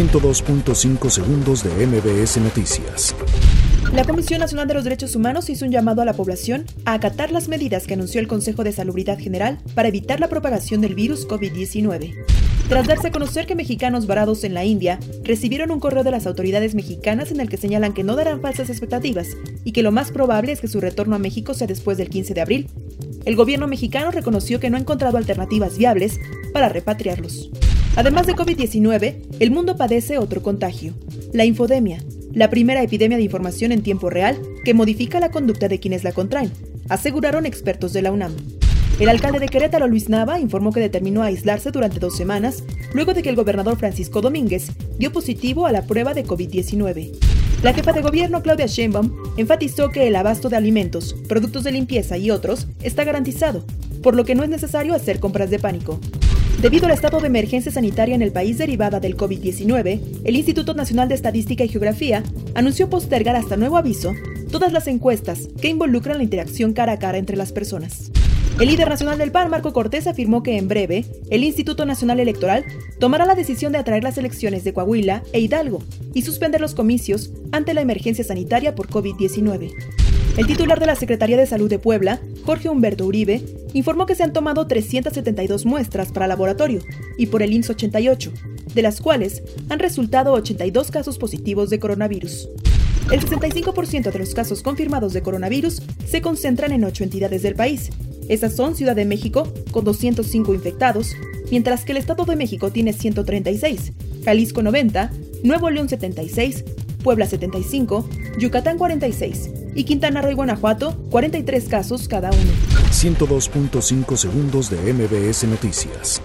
102.5 segundos de MBS Noticias. La Comisión Nacional de los Derechos Humanos hizo un llamado a la población a acatar las medidas que anunció el Consejo de Salubridad General para evitar la propagación del virus COVID-19. Tras darse a conocer que mexicanos varados en la India recibieron un correo de las autoridades mexicanas en el que señalan que no darán falsas expectativas y que lo más probable es que su retorno a México sea después del 15 de abril, el gobierno mexicano reconoció que no ha encontrado alternativas viables para repatriarlos. Además de COVID-19, el mundo padece otro contagio, la infodemia, la primera epidemia de información en tiempo real que modifica la conducta de quienes la contraen, aseguraron expertos de la UNAM. El alcalde de Querétaro, Luis Nava, informó que determinó aislarse durante dos semanas luego de que el gobernador Francisco Domínguez dio positivo a la prueba de COVID-19. La jefa de gobierno, Claudia Sheinbaum, enfatizó que el abasto de alimentos, productos de limpieza y otros está garantizado, por lo que no es necesario hacer compras de pánico. Debido al estado de emergencia sanitaria en el país derivada del COVID-19, el Instituto Nacional de Estadística y Geografía anunció postergar hasta nuevo aviso todas las encuestas que involucran la interacción cara a cara entre las personas. El líder nacional del PAN, Marco Cortés, afirmó que en breve el Instituto Nacional Electoral tomará la decisión de atraer las elecciones de Coahuila e Hidalgo y suspender los comicios ante la emergencia sanitaria por COVID-19. El titular de la Secretaría de Salud de Puebla, Jorge Humberto Uribe, informó que se han tomado 372 muestras para laboratorio y por el INS 88, de las cuales han resultado 82 casos positivos de coronavirus. El 65% de los casos confirmados de coronavirus se concentran en ocho entidades del país. Estas son Ciudad de México, con 205 infectados, mientras que el Estado de México tiene 136, Jalisco 90, Nuevo León 76, Puebla 75, Yucatán 46 y Quintana Roo y Guanajuato 43 casos cada uno. 102.5 segundos de MBS Noticias.